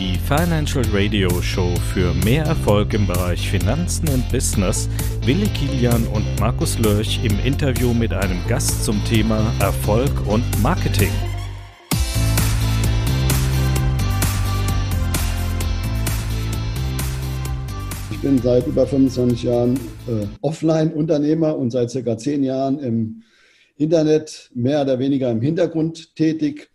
die Financial Radio Show für mehr Erfolg im Bereich Finanzen und Business. Willi Kilian und Markus Lörch im Interview mit einem Gast zum Thema Erfolg und Marketing. Ich bin seit über 25 Jahren äh, Offline-Unternehmer und seit circa 10 Jahren im Internet mehr oder weniger im Hintergrund tätig.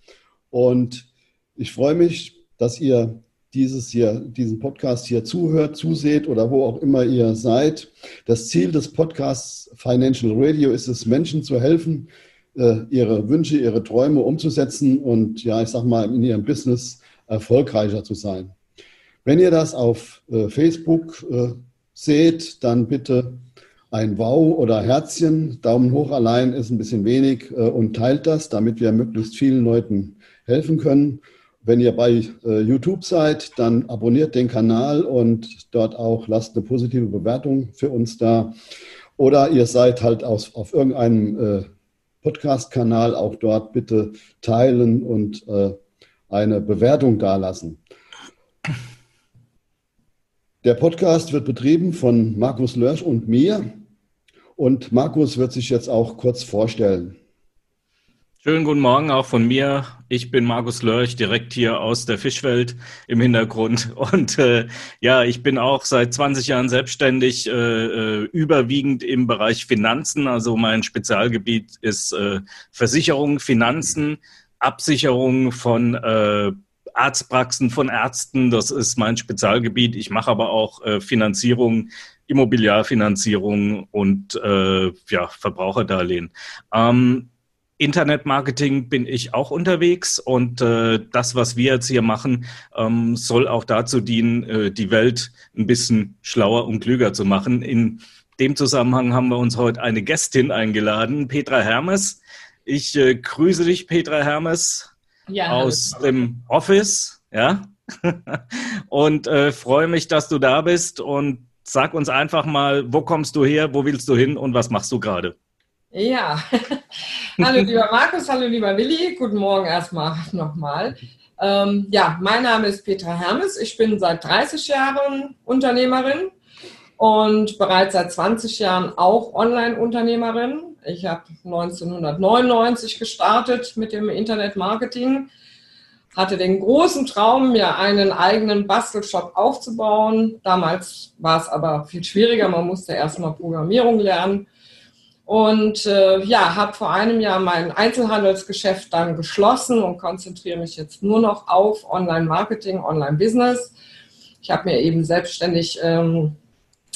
Und ich freue mich, dass ihr dieses hier, diesen Podcast hier zuhört, zuseht oder wo auch immer ihr seid. Das Ziel des Podcasts Financial Radio ist es, Menschen zu helfen, äh, ihre Wünsche, ihre Träume umzusetzen und ja, ich sag mal, in ihrem Business erfolgreicher zu sein. Wenn ihr das auf äh, Facebook äh, seht, dann bitte ein Wow oder Herzchen. Daumen hoch allein ist ein bisschen wenig und teilt das, damit wir möglichst vielen Leuten helfen können. Wenn ihr bei äh, YouTube seid, dann abonniert den Kanal und dort auch lasst eine positive Bewertung für uns da. Oder ihr seid halt aus, auf irgendeinem äh, Podcast-Kanal, auch dort bitte teilen und äh, eine Bewertung dalassen. Der Podcast wird betrieben von Markus Lörsch und mir. Und Markus wird sich jetzt auch kurz vorstellen. Schönen guten Morgen auch von mir. Ich bin Markus Lörch, direkt hier aus der Fischwelt im Hintergrund. Und äh, ja, ich bin auch seit 20 Jahren selbstständig, äh, äh, überwiegend im Bereich Finanzen. Also mein Spezialgebiet ist äh, Versicherung, Finanzen, Absicherung von äh, Arztpraxen, von Ärzten. Das ist mein Spezialgebiet. Ich mache aber auch äh, Finanzierung, Immobiliarfinanzierung und äh, ja, Verbraucherdarlehen. Ähm, Internetmarketing bin ich auch unterwegs und äh, das, was wir jetzt hier machen, ähm, soll auch dazu dienen, äh, die Welt ein bisschen schlauer und klüger zu machen. In dem Zusammenhang haben wir uns heute eine Gästin eingeladen, Petra Hermes. Ich äh, grüße dich, Petra Hermes, ja, aus hallo. dem Office, ja, und äh, freue mich, dass du da bist und sag uns einfach mal, wo kommst du her, wo willst du hin und was machst du gerade? Ja, hallo lieber Markus, hallo lieber Willi, guten Morgen erstmal nochmal. Ähm, ja, mein Name ist Petra Hermes, ich bin seit 30 Jahren Unternehmerin und bereits seit 20 Jahren auch Online-Unternehmerin. Ich habe 1999 gestartet mit dem Internetmarketing, hatte den großen Traum, mir einen eigenen Bastelshop aufzubauen. Damals war es aber viel schwieriger, man musste erstmal Programmierung lernen und äh, ja, habe vor einem Jahr mein Einzelhandelsgeschäft dann geschlossen und konzentriere mich jetzt nur noch auf Online-Marketing, Online-Business. Ich habe mir eben selbstständig ähm,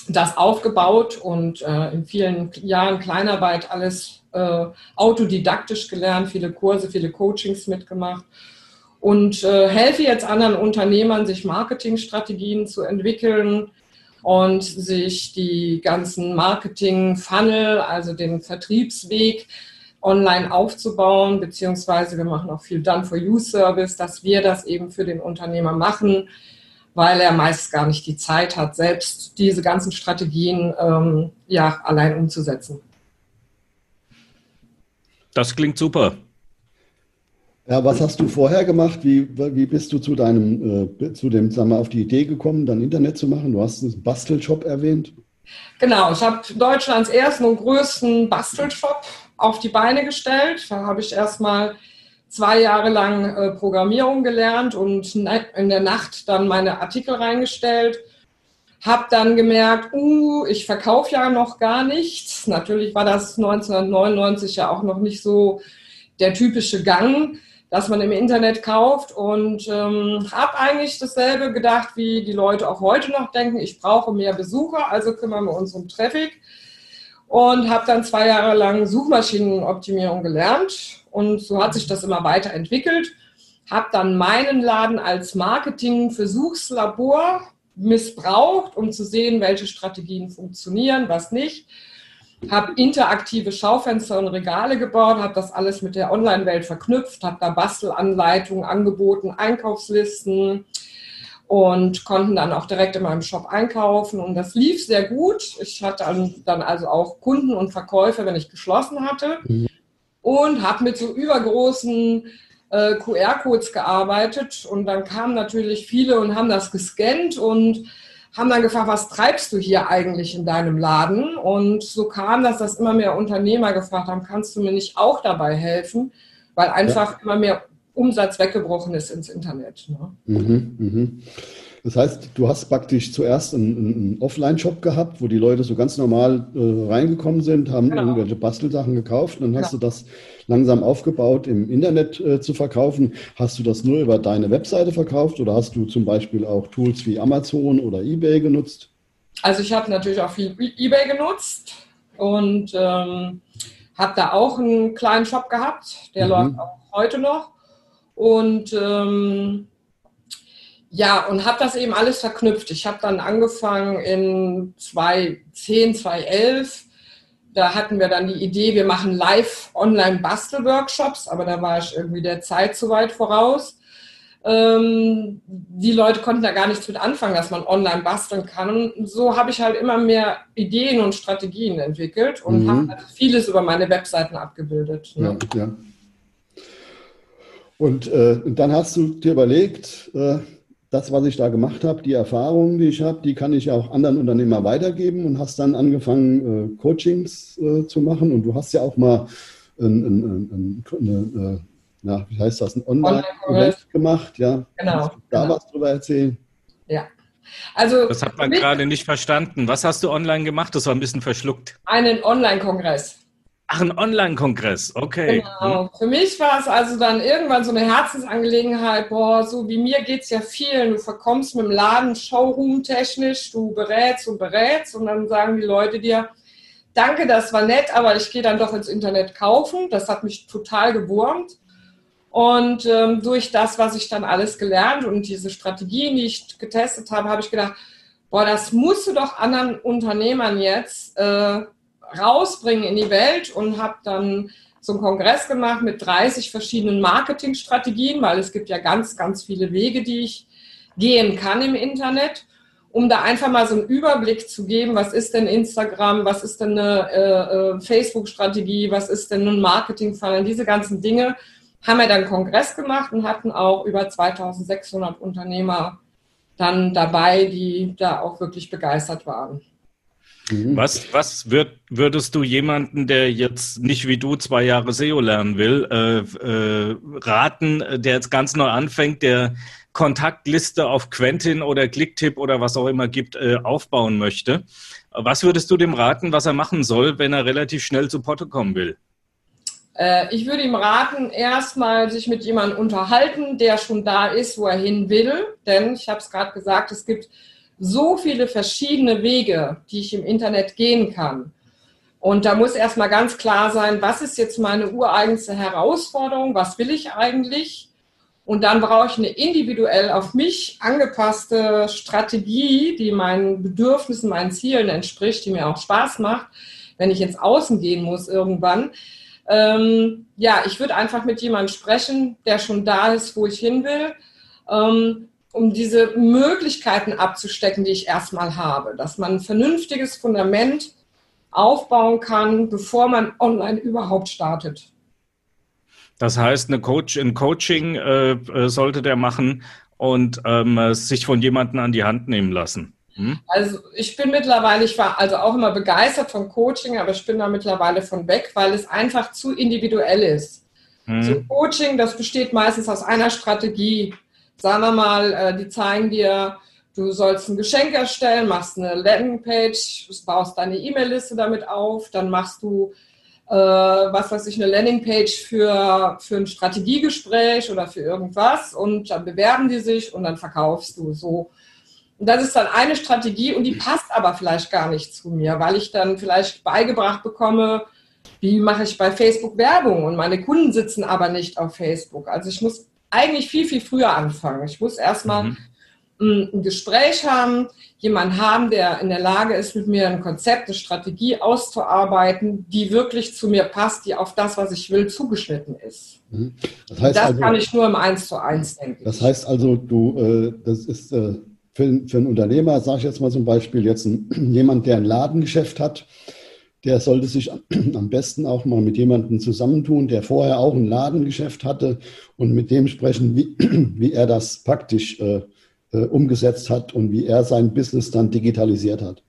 das aufgebaut und äh, in vielen Jahren Kleinarbeit alles äh, autodidaktisch gelernt, viele Kurse, viele Coachings mitgemacht und äh, helfe jetzt anderen Unternehmern, sich Marketingstrategien zu entwickeln, und sich die ganzen Marketing-Funnel, also den Vertriebsweg online aufzubauen, beziehungsweise wir machen auch viel Done-for-You-Service, dass wir das eben für den Unternehmer machen, weil er meist gar nicht die Zeit hat, selbst diese ganzen Strategien ähm, ja, allein umzusetzen. Das klingt super. Ja, was hast du vorher gemacht? Wie, wie bist du zu deinem, äh, zu dem, sagen wir, auf die Idee gekommen, dann Internet zu machen? Du hast einen Bastelshop erwähnt. Genau, ich habe Deutschlands ersten und größten Bastelshop auf die Beine gestellt. Da habe ich erstmal zwei Jahre lang äh, Programmierung gelernt und in der Nacht dann meine Artikel reingestellt. Habe dann gemerkt, uh, ich verkaufe ja noch gar nichts. Natürlich war das 1999 ja auch noch nicht so der typische Gang dass man im Internet kauft und ähm, habe eigentlich dasselbe gedacht, wie die Leute auch heute noch denken, ich brauche mehr Besucher, also kümmern wir uns um Traffic. Und habe dann zwei Jahre lang Suchmaschinenoptimierung gelernt. Und so hat sich das immer weiterentwickelt. Habe dann meinen Laden als Marketing-Versuchslabor missbraucht, um zu sehen, welche Strategien funktionieren, was nicht habe interaktive Schaufenster und Regale gebaut, habe das alles mit der Online-Welt verknüpft, habe da Bastelanleitungen angeboten, Einkaufslisten und konnten dann auch direkt in meinem Shop einkaufen und das lief sehr gut. Ich hatte dann also auch Kunden und Verkäufer, wenn ich geschlossen hatte mhm. und habe mit so übergroßen äh, QR-Codes gearbeitet und dann kamen natürlich viele und haben das gescannt und haben dann gefragt, was treibst du hier eigentlich in deinem Laden? Und so kam das, dass immer mehr Unternehmer gefragt haben, kannst du mir nicht auch dabei helfen? Weil einfach ja. immer mehr Umsatz weggebrochen ist ins Internet. Ne? Mhm, mhm. Das heißt, du hast praktisch zuerst einen, einen Offline-Shop gehabt, wo die Leute so ganz normal äh, reingekommen sind, haben genau. irgendwelche Bastelsachen gekauft und dann hast genau. du das langsam aufgebaut, im Internet äh, zu verkaufen. Hast du das nur über deine Webseite verkauft oder hast du zum Beispiel auch Tools wie Amazon oder eBay genutzt? Also ich habe natürlich auch viel eBay genutzt und ähm, habe da auch einen kleinen Shop gehabt, der mhm. läuft auch heute noch. Und ähm, ja, und habe das eben alles verknüpft. Ich habe dann angefangen in 2010, 2011. Da hatten wir dann die Idee, wir machen live Online-Bastel-Workshops, aber da war ich irgendwie der Zeit zu weit voraus. Ähm, die Leute konnten da gar nichts mit anfangen, dass man online basteln kann. Und so habe ich halt immer mehr Ideen und Strategien entwickelt und mhm. habe halt vieles über meine Webseiten abgebildet. Ne? Ja, ja. Und, äh, dann hast du dir überlegt, äh, das, was ich da gemacht habe, die Erfahrungen, die ich habe, die kann ich auch anderen Unternehmern weitergeben und hast dann angefangen, äh, Coachings äh, zu machen. Und du hast ja auch mal ein, ein, ein, eine, äh, na, wie heißt das, ein Online-Event gemacht. Ja. Genau. Kannst du da genau. was drüber erzählen? Ja. Also, das hat man gerade nicht verstanden. Was hast du online gemacht? Das war ein bisschen verschluckt. Einen Online-Kongress. Ach, ein Online-Kongress, okay. Genau. Hm. Für mich war es also dann irgendwann so eine Herzensangelegenheit, boah, so wie mir geht es ja vielen. Du verkommst mit dem Laden Showroom-technisch, du berätst und berätst und dann sagen die Leute dir, danke, das war nett, aber ich gehe dann doch ins Internet kaufen. Das hat mich total gewurmt. Und ähm, durch das, was ich dann alles gelernt und diese Strategien, die ich getestet habe, habe ich gedacht, boah, das musst du doch anderen Unternehmern jetzt äh, rausbringen in die Welt und habe dann so einen Kongress gemacht mit 30 verschiedenen Marketingstrategien, weil es gibt ja ganz, ganz viele Wege, die ich gehen kann im Internet, um da einfach mal so einen Überblick zu geben, was ist denn Instagram, was ist denn eine äh, äh Facebook-Strategie, was ist denn ein Marketing-Funnel, diese ganzen Dinge haben wir dann Kongress gemacht und hatten auch über 2600 Unternehmer dann dabei, die da auch wirklich begeistert waren. Mhm. Was, was würd, würdest du jemanden, der jetzt nicht wie du zwei Jahre SEO lernen will, äh, äh, raten, der jetzt ganz neu anfängt, der Kontaktliste auf Quentin oder Clicktip oder was auch immer gibt, äh, aufbauen möchte? Was würdest du dem raten, was er machen soll, wenn er relativ schnell zu Potte kommen will? Äh, ich würde ihm raten, erstmal sich mit jemandem unterhalten, der schon da ist, wo er hin will. Denn ich habe es gerade gesagt, es gibt so viele verschiedene Wege, die ich im Internet gehen kann. Und da muss erstmal ganz klar sein, was ist jetzt meine ureigenste Herausforderung, was will ich eigentlich? Und dann brauche ich eine individuell auf mich angepasste Strategie, die meinen Bedürfnissen, meinen Zielen entspricht, die mir auch Spaß macht, wenn ich ins Außen gehen muss irgendwann. Ähm, ja, ich würde einfach mit jemandem sprechen, der schon da ist, wo ich hin will. Ähm, um diese Möglichkeiten abzustecken, die ich erstmal habe, dass man ein vernünftiges Fundament aufbauen kann, bevor man online überhaupt startet. Das heißt, eine Coach, ein Coaching äh, äh sollte der machen und ähm, sich von jemandem an die Hand nehmen lassen. Hm? Also ich bin mittlerweile, ich war also auch immer begeistert vom Coaching, aber ich bin da mittlerweile von weg, weil es einfach zu individuell ist. Hm. So Coaching, das besteht meistens aus einer Strategie sagen wir mal, äh, die zeigen dir, du sollst ein Geschenk erstellen, machst eine Landingpage, baust deine E-Mail-Liste damit auf, dann machst du, äh, was weiß ich, eine Landingpage für, für ein Strategiegespräch oder für irgendwas und dann bewerben die sich und dann verkaufst du so. Und das ist dann eine Strategie und die passt aber vielleicht gar nicht zu mir, weil ich dann vielleicht beigebracht bekomme, wie mache ich bei Facebook Werbung und meine Kunden sitzen aber nicht auf Facebook. Also ich muss eigentlich viel, viel früher anfangen. Ich muss erstmal mhm. ein Gespräch haben, jemanden haben, der in der Lage ist, mit mir ein Konzept, eine Strategie auszuarbeiten, die wirklich zu mir passt, die auf das, was ich will, zugeschnitten ist. Mhm. Das, heißt das also, kann ich nur im Eins zu eins denken. Das heißt also, du, äh, das ist äh, für, für einen Unternehmer, sage ich jetzt mal zum Beispiel, jetzt ein, jemand, der ein Ladengeschäft hat, der sollte sich am besten auch mal mit jemandem zusammentun, der vorher auch ein Ladengeschäft hatte und mit dem sprechen, wie, wie er das praktisch äh, äh, umgesetzt hat und wie er sein Business dann digitalisiert hat.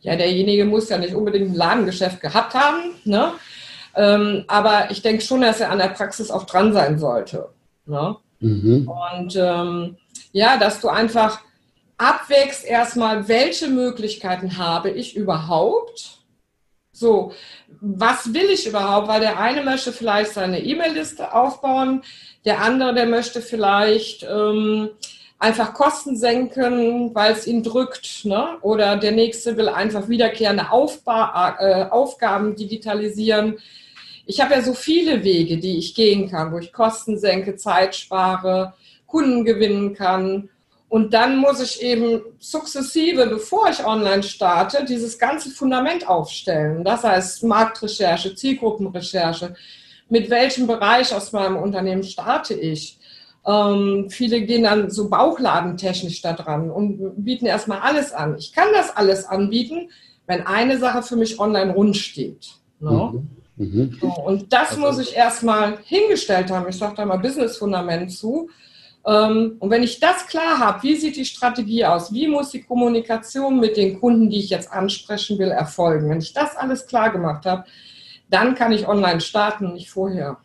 Ja, derjenige muss ja nicht unbedingt ein Ladengeschäft gehabt haben, ne? Ähm, aber ich denke schon, dass er an der Praxis auch dran sein sollte. Ne? Mhm. Und ähm, ja, dass du einfach abwägst erstmal, welche Möglichkeiten habe ich überhaupt? So, was will ich überhaupt? Weil der eine möchte vielleicht seine E-Mail-Liste aufbauen, der andere, der möchte vielleicht ähm, einfach Kosten senken, weil es ihn drückt. Ne? Oder der nächste will einfach wiederkehrende Aufba äh, Aufgaben digitalisieren. Ich habe ja so viele Wege, die ich gehen kann, wo ich Kosten senke, Zeit spare, Kunden gewinnen kann. Und dann muss ich eben sukzessive, bevor ich online starte, dieses ganze Fundament aufstellen. Das heißt Marktrecherche, Zielgruppenrecherche. Mit welchem Bereich aus meinem Unternehmen starte ich? Ähm, viele gehen dann so bauchladentechnisch da dran und bieten erstmal alles an. Ich kann das alles anbieten, wenn eine Sache für mich online rund steht. Ne? Mhm. Mhm. So, und das also, muss ich erstmal hingestellt haben. Ich sage da mal Business-Fundament zu. Ähm, und wenn ich das klar habe, wie sieht die Strategie aus? Wie muss die Kommunikation mit den Kunden, die ich jetzt ansprechen will, erfolgen? Wenn ich das alles klar gemacht habe, dann kann ich online starten, nicht vorher.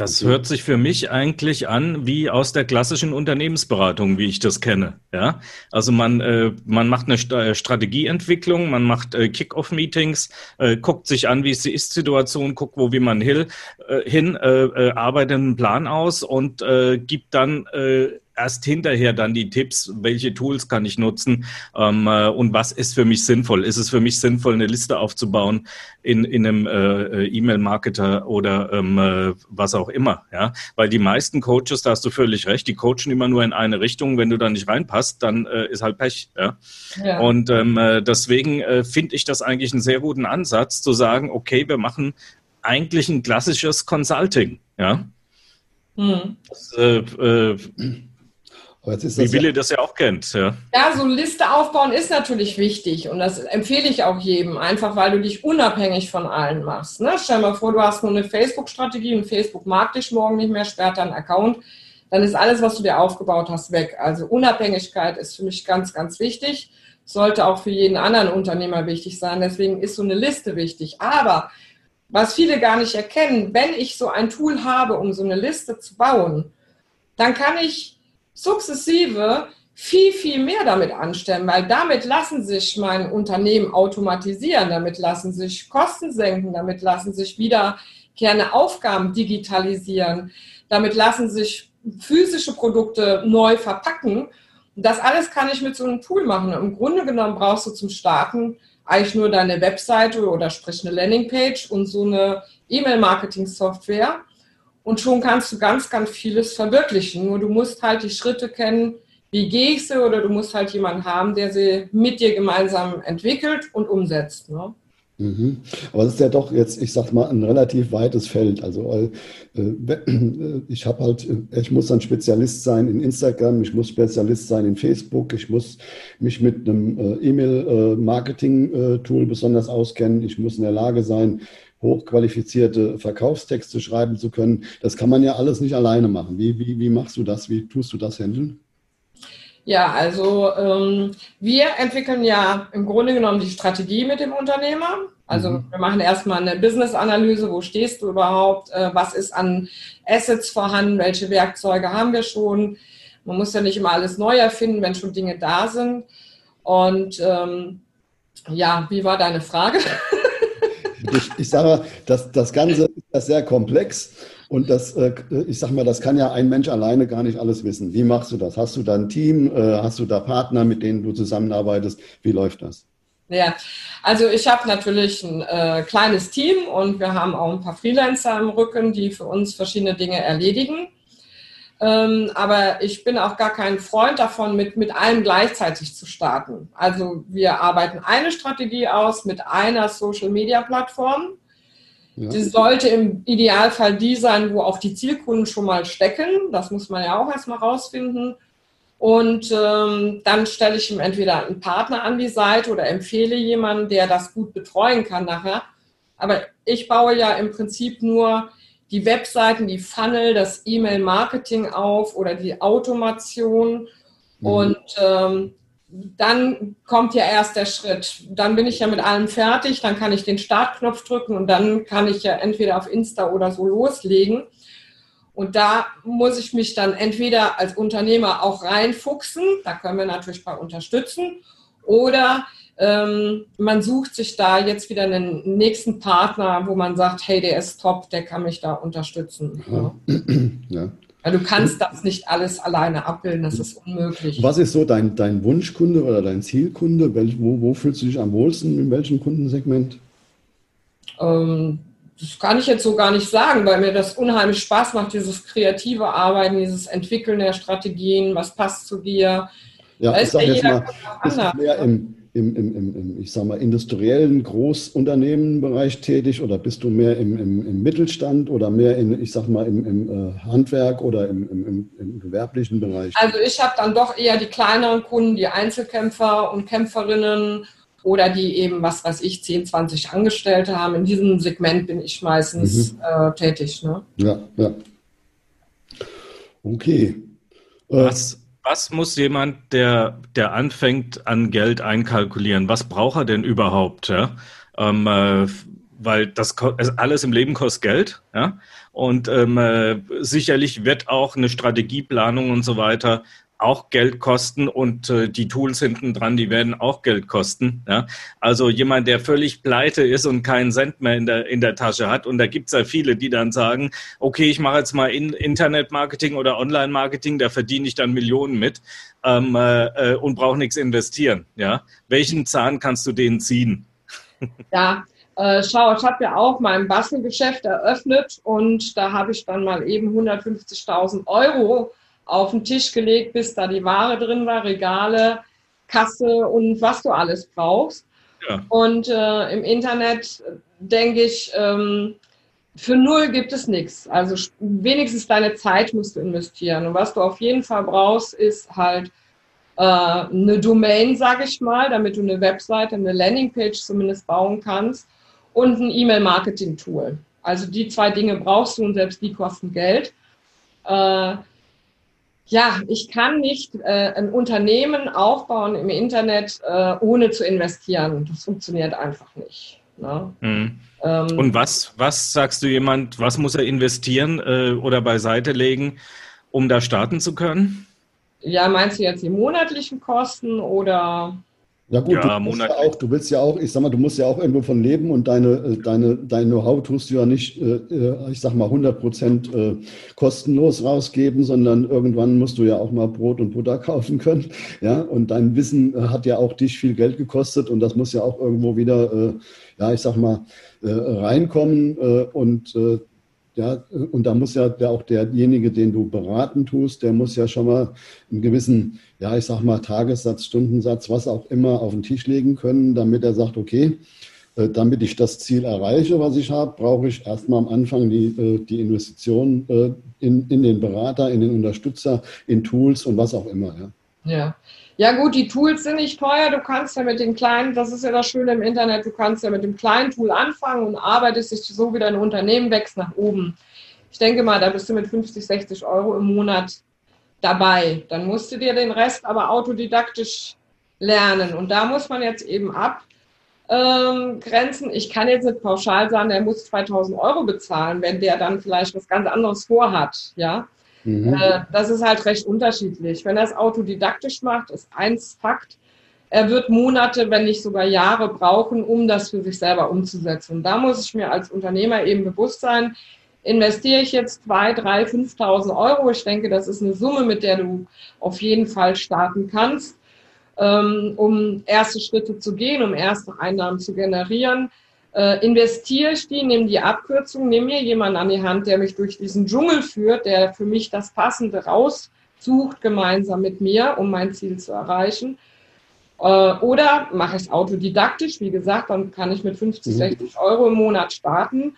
Das hört sich für mich eigentlich an wie aus der klassischen Unternehmensberatung, wie ich das kenne. Ja, also man äh, man macht eine St äh, Strategieentwicklung, man macht äh, Kick-off-Meetings, äh, guckt sich an, wie ist die Ist-Situation, guckt, wo wie man hin, äh, hin äh, äh, arbeitet einen Plan aus und äh, gibt dann äh, erst hinterher dann die Tipps, welche Tools kann ich nutzen ähm, äh, und was ist für mich sinnvoll. Ist es für mich sinnvoll, eine Liste aufzubauen in, in einem äh, E-Mail-Marketer oder ähm, äh, was auch immer. Ja? Weil die meisten Coaches, da hast du völlig recht, die coachen immer nur in eine Richtung. Wenn du da nicht reinpasst, dann äh, ist halt Pech. Ja? ja. Und ähm, äh, deswegen äh, finde ich das eigentlich einen sehr guten Ansatz, zu sagen, okay, wir machen eigentlich ein klassisches Consulting. Ja. Hm. Das, äh, äh, wie Willi ja das ja auch kennt. Ja. ja, so eine Liste aufbauen ist natürlich wichtig und das empfehle ich auch jedem, einfach weil du dich unabhängig von allen machst. Ne? Stell dir mal vor, du hast nur eine Facebook-Strategie und Facebook mag dich morgen nicht mehr, sperrt deinen Account, dann ist alles, was du dir aufgebaut hast, weg. Also Unabhängigkeit ist für mich ganz, ganz wichtig, sollte auch für jeden anderen Unternehmer wichtig sein. Deswegen ist so eine Liste wichtig. Aber was viele gar nicht erkennen, wenn ich so ein Tool habe, um so eine Liste zu bauen, dann kann ich sukzessive viel, viel mehr damit anstellen, weil damit lassen sich mein Unternehmen automatisieren, damit lassen sich Kosten senken, damit lassen sich wiederkehrende Aufgaben digitalisieren, damit lassen sich physische Produkte neu verpacken. Das alles kann ich mit so einem Tool machen. Im Grunde genommen brauchst du zum Starten eigentlich nur deine Webseite oder sprich eine Landingpage und so eine E-Mail-Marketing-Software. Und schon kannst du ganz, ganz vieles verwirklichen. Nur du musst halt die Schritte kennen, wie gehe ich sie, oder du musst halt jemanden haben, der sie mit dir gemeinsam entwickelt und umsetzt. Ne? Mhm. Aber es ist ja doch jetzt, ich sag mal, ein relativ weites Feld. Also äh, ich habe halt, ich muss ein Spezialist sein in Instagram, ich muss Spezialist sein in Facebook, ich muss mich mit einem äh, E-Mail-Marketing-Tool äh, besonders auskennen, ich muss in der Lage sein, hochqualifizierte Verkaufstexte schreiben zu können. Das kann man ja alles nicht alleine machen. Wie, wie, wie machst du das? Wie tust du das handeln? Ja, also ähm, wir entwickeln ja im Grunde genommen die Strategie mit dem Unternehmer. Also mhm. wir machen erstmal eine Business-Analyse, wo stehst du überhaupt, äh, was ist an Assets vorhanden, welche Werkzeuge haben wir schon. Man muss ja nicht immer alles neu erfinden, wenn schon Dinge da sind. Und ähm, ja, wie war deine Frage? ich, ich sage, das, das Ganze ist sehr komplex und das, äh, ich sage mal, das kann ja ein Mensch alleine gar nicht alles wissen. Wie machst du das? Hast du da ein Team? Äh, hast du da Partner, mit denen du zusammenarbeitest? Wie läuft das? Ja, also ich habe natürlich ein äh, kleines Team und wir haben auch ein paar Freelancer im Rücken, die für uns verschiedene Dinge erledigen. Ähm, aber ich bin auch gar kein Freund davon, mit, mit allem gleichzeitig zu starten. Also wir arbeiten eine Strategie aus mit einer Social-Media-Plattform. Ja. Die sollte im Idealfall die sein, wo auch die Zielkunden schon mal stecken. Das muss man ja auch erstmal rausfinden. Und ähm, dann stelle ich ihm entweder einen Partner an die Seite oder empfehle jemanden, der das gut betreuen kann nachher. Aber ich baue ja im Prinzip nur die Webseiten, die Funnel, das E-Mail-Marketing auf oder die Automation. Mhm. Und ähm, dann kommt ja erst der Schritt. Dann bin ich ja mit allem fertig, dann kann ich den Startknopf drücken und dann kann ich ja entweder auf Insta oder so loslegen. Und da muss ich mich dann entweder als Unternehmer auch reinfuchsen, da können wir natürlich bei unterstützen, oder ähm, man sucht sich da jetzt wieder einen nächsten Partner, wo man sagt, hey, der ist top, der kann mich da unterstützen. Ja. ja. Weil du kannst das nicht alles alleine abbilden, das ist unmöglich. Was ist so dein, dein Wunschkunde oder dein Zielkunde? Wo, wo fühlst du dich am wohlsten, in welchem Kundensegment? Ähm, das kann ich jetzt so gar nicht sagen, weil mir das unheimlich Spaß macht, dieses kreative Arbeiten, dieses Entwickeln der Strategien, was passt zu dir. Ja, da ich sage jetzt mal, bist du mehr im, im, im, im, ich sag mal, industriellen Großunternehmenbereich tätig oder bist du mehr im, im, im Mittelstand oder mehr in, ich sag mal, im, im äh, Handwerk oder im, im, im gewerblichen Bereich? Also ich habe dann doch eher die kleineren Kunden, die Einzelkämpfer und Kämpferinnen oder die eben, was weiß ich, 10, 20 Angestellte haben. In diesem Segment bin ich meistens mhm. äh, tätig. Ne? Ja, ja. Okay. Äh, was, was muss jemand, der, der anfängt, an Geld einkalkulieren? Was braucht er denn überhaupt? Ja? Ähm, äh, weil das alles im Leben kostet Geld, ja. Und ähm, äh, sicherlich wird auch eine Strategieplanung und so weiter auch Geld kosten und äh, die Tools hinten dran, die werden auch Geld kosten. Ja? Also jemand, der völlig pleite ist und keinen Cent mehr in der, in der Tasche hat. Und da gibt es ja viele, die dann sagen, okay, ich mache jetzt mal in Internetmarketing oder Online-Marketing, da verdiene ich dann Millionen mit ähm, äh, und brauche nichts investieren. Ja? Welchen Zahn kannst du denen ziehen? Ja, äh, schau, ich habe ja auch mein Bastelgeschäft eröffnet und da habe ich dann mal eben 150.000 Euro auf den Tisch gelegt, bis da die Ware drin war, Regale, Kasse und was du alles brauchst. Ja. Und äh, im Internet denke ich, ähm, für null gibt es nichts. Also wenigstens deine Zeit musst du investieren. Und was du auf jeden Fall brauchst, ist halt äh, eine Domain, sage ich mal, damit du eine Webseite, eine Landingpage zumindest bauen kannst und ein E-Mail-Marketing-Tool. Also die zwei Dinge brauchst du und selbst die kosten Geld. Äh, ja, ich kann nicht äh, ein Unternehmen aufbauen im Internet, äh, ohne zu investieren. Das funktioniert einfach nicht. Ne? Mhm. Ähm, Und was, was sagst du jemand, was muss er investieren äh, oder beiseite legen, um da starten zu können? Ja, meinst du jetzt die monatlichen Kosten oder ja gut, ja, du, willst ja auch, du willst ja auch, ich sag mal, du musst ja auch irgendwo von leben und deine, äh, deine, dein Know-how tust du ja nicht, äh, äh, ich sag mal, 100 Prozent kostenlos rausgeben, sondern irgendwann musst du ja auch mal Brot und Butter kaufen können. Ja, und dein Wissen hat ja auch dich viel Geld gekostet und das muss ja auch irgendwo wieder, ja, ich sag mal, reinkommen und ja, und da muss ja auch derjenige, den du beraten tust, der muss ja schon mal einen gewissen, ja, ich sag mal, Tagessatz, Stundensatz, was auch immer auf den Tisch legen können, damit er sagt, okay, äh, damit ich das Ziel erreiche, was ich habe, brauche ich erstmal am Anfang die, äh, die Investition äh, in, in den Berater, in den Unterstützer, in Tools und was auch immer. Ja. Ja. Ja gut, die Tools sind nicht teuer. Du kannst ja mit den kleinen, das ist ja das Schöne im Internet, du kannst ja mit dem kleinen Tool anfangen und arbeitest dich so wie dein Unternehmen wächst nach oben. Ich denke mal, da bist du mit 50, 60 Euro im Monat dabei. Dann musst du dir den Rest aber autodidaktisch lernen. Und da muss man jetzt eben abgrenzen. Ähm, ich kann jetzt nicht pauschal sagen, der muss 2000 Euro bezahlen, wenn der dann vielleicht was ganz anderes vorhat. Ja. Mhm. Äh, das ist halt recht unterschiedlich. Wenn er es autodidaktisch macht, ist eins Fakt. Er wird Monate, wenn nicht sogar Jahre brauchen, um das für sich selber umzusetzen. Und da muss ich mir als Unternehmer eben bewusst sein, investiere ich jetzt 2.000, 3.000, 5.000 Euro. Ich denke, das ist eine Summe, mit der du auf jeden Fall starten kannst, ähm, um erste Schritte zu gehen, um erste Einnahmen zu generieren äh, investiere ich die, nehme die Abkürzung, nehme mir jemanden an die Hand, der mich durch diesen Dschungel führt, der für mich das Passende raussucht, gemeinsam mit mir, um mein Ziel zu erreichen. Äh, oder mache ich es autodidaktisch, wie gesagt, dann kann ich mit 50, 60 mhm. Euro im Monat starten.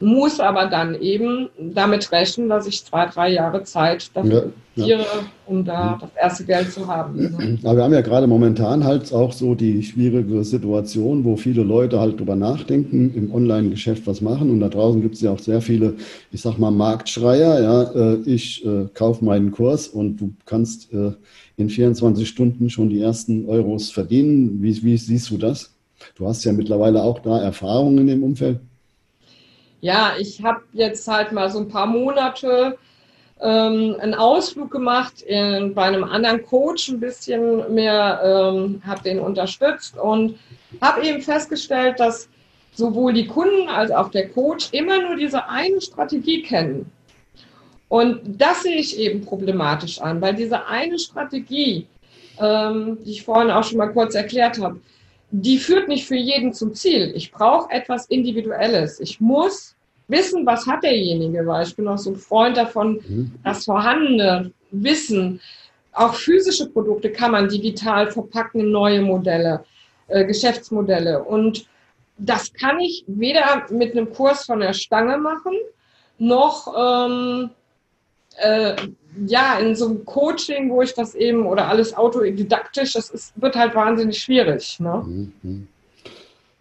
Muss aber dann eben damit rechnen, dass ich zwei, drei Jahre Zeit dafür ja, ja. um da das erste Geld zu haben. Aber wir haben ja gerade momentan halt auch so die schwierige Situation, wo viele Leute halt drüber nachdenken, im Online-Geschäft was machen. Und da draußen gibt es ja auch sehr viele, ich sag mal, Marktschreier. Ja, äh, ich äh, kaufe meinen Kurs und du kannst äh, in 24 Stunden schon die ersten Euros verdienen. Wie, wie siehst du das? Du hast ja mittlerweile auch da Erfahrungen in dem Umfeld ja, ich habe jetzt halt mal so ein paar Monate ähm, einen Ausflug gemacht in, bei einem anderen Coach, ein bisschen mehr, ähm, habe den unterstützt und habe eben festgestellt, dass sowohl die Kunden als auch der Coach immer nur diese eine Strategie kennen. Und das sehe ich eben problematisch an, weil diese eine Strategie, ähm, die ich vorhin auch schon mal kurz erklärt habe, die führt nicht für jeden zum Ziel. Ich brauche etwas Individuelles. Ich muss wissen, was hat derjenige, weil ich bin auch so ein Freund davon, mhm. das vorhandene Wissen, auch physische Produkte kann man digital verpacken in neue Modelle, äh, Geschäftsmodelle. Und das kann ich weder mit einem Kurs von der Stange machen, noch ähm, äh, ja, in so einem Coaching, wo ich das eben oder alles autodidaktisch, das ist, wird halt wahnsinnig schwierig. Ne? Mhm.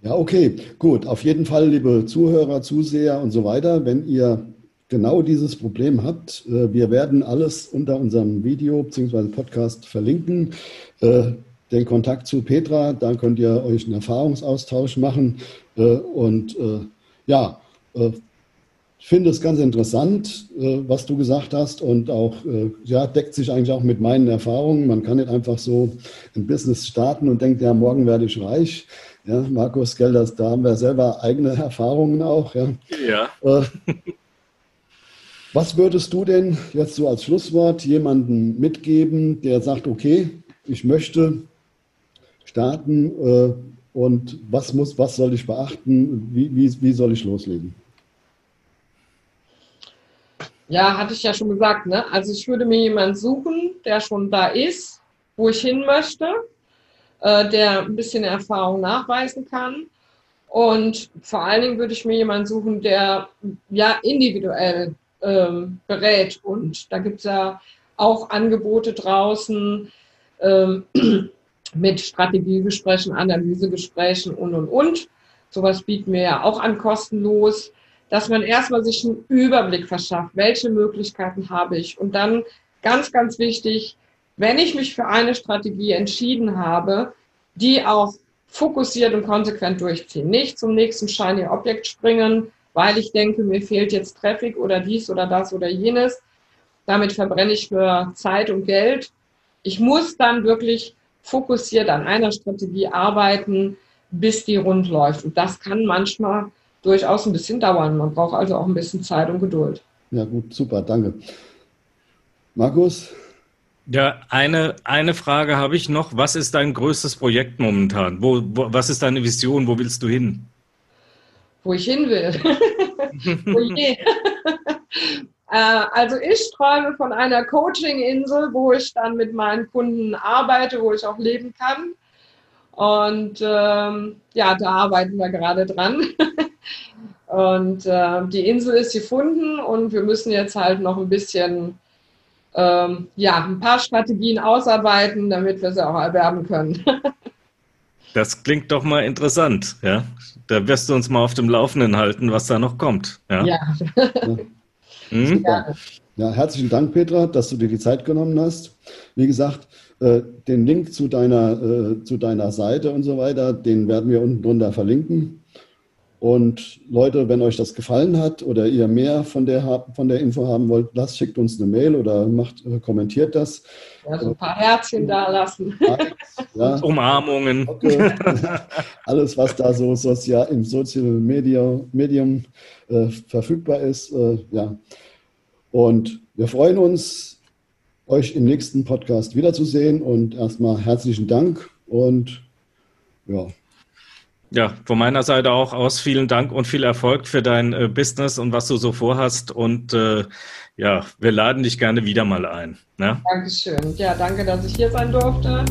Ja, okay, gut. Auf jeden Fall, liebe Zuhörer, Zuseher und so weiter, wenn ihr genau dieses Problem habt, äh, wir werden alles unter unserem Video bzw. Podcast verlinken. Äh, den Kontakt zu Petra, da könnt ihr euch einen Erfahrungsaustausch machen. Äh, und ja, ich finde es ganz interessant, äh, was du gesagt hast und auch, äh, ja, deckt sich eigentlich auch mit meinen Erfahrungen. Man kann nicht einfach so ein Business starten und denkt, ja, morgen werde ich reich. Ja, Markus Gelders, da haben wir selber eigene Erfahrungen auch. Ja. ja. Äh, was würdest du denn jetzt so als Schlusswort jemandem mitgeben, der sagt, okay, ich möchte starten und was muss, was soll ich beachten? Wie, wie, wie soll ich loslegen? Ja, hatte ich ja schon gesagt. Ne? Also ich würde mir jemanden suchen, der schon da ist, wo ich hin möchte, äh, der ein bisschen Erfahrung nachweisen kann. Und vor allen Dingen würde ich mir jemanden suchen, der ja individuell ähm, berät. Und da gibt es ja auch Angebote draußen ähm, mit Strategiegesprächen, Analysegesprächen und, und, und. Sowas bieten wir ja auch an kostenlos dass man erstmal sich einen Überblick verschafft, welche Möglichkeiten habe ich. Und dann ganz, ganz wichtig, wenn ich mich für eine Strategie entschieden habe, die auch fokussiert und konsequent durchziehen. Nicht zum nächsten shiny Objekt springen, weil ich denke, mir fehlt jetzt Traffic oder dies oder das oder jenes. Damit verbrenne ich nur Zeit und Geld. Ich muss dann wirklich fokussiert an einer Strategie arbeiten, bis die rund läuft. Und das kann manchmal durchaus ein bisschen dauern. Man braucht also auch ein bisschen Zeit und Geduld. Ja, gut, super, danke. Markus? Ja, eine, eine Frage habe ich noch. Was ist dein größtes Projekt momentan? Wo, wo, was ist deine Vision? Wo willst du hin? Wo ich hin will. oh je. Äh, also ich träume von einer Coaching-Insel, wo ich dann mit meinen Kunden arbeite, wo ich auch leben kann. Und ähm, ja, da arbeiten wir gerade dran. Und äh, die Insel ist gefunden und wir müssen jetzt halt noch ein bisschen, ähm, ja, ein paar Strategien ausarbeiten, damit wir sie auch erwerben können. das klingt doch mal interessant, ja. Da wirst du uns mal auf dem Laufenden halten, was da noch kommt. Ja. ja. Hm? ja. herzlichen Dank, Petra, dass du dir die Zeit genommen hast. Wie gesagt, äh, den Link zu deiner, äh, zu deiner Seite und so weiter, den werden wir unten drunter verlinken. Und Leute, wenn euch das gefallen hat oder ihr mehr von der, von der Info haben wollt, lasst, schickt uns eine Mail oder macht, äh, kommentiert das. Ja, so ein paar Herzchen da lassen. Ja. Umarmungen. Okay. Alles, was da so sozial, im Social Media, Medium äh, verfügbar ist. Äh, ja. Und wir freuen uns, euch im nächsten Podcast wiederzusehen. Und erstmal herzlichen Dank und ja. Ja, von meiner Seite auch aus vielen Dank und viel Erfolg für dein äh, Business und was du so vorhast. Und äh, ja, wir laden dich gerne wieder mal ein. Ne? Dankeschön. Ja, danke, dass ich hier sein durfte.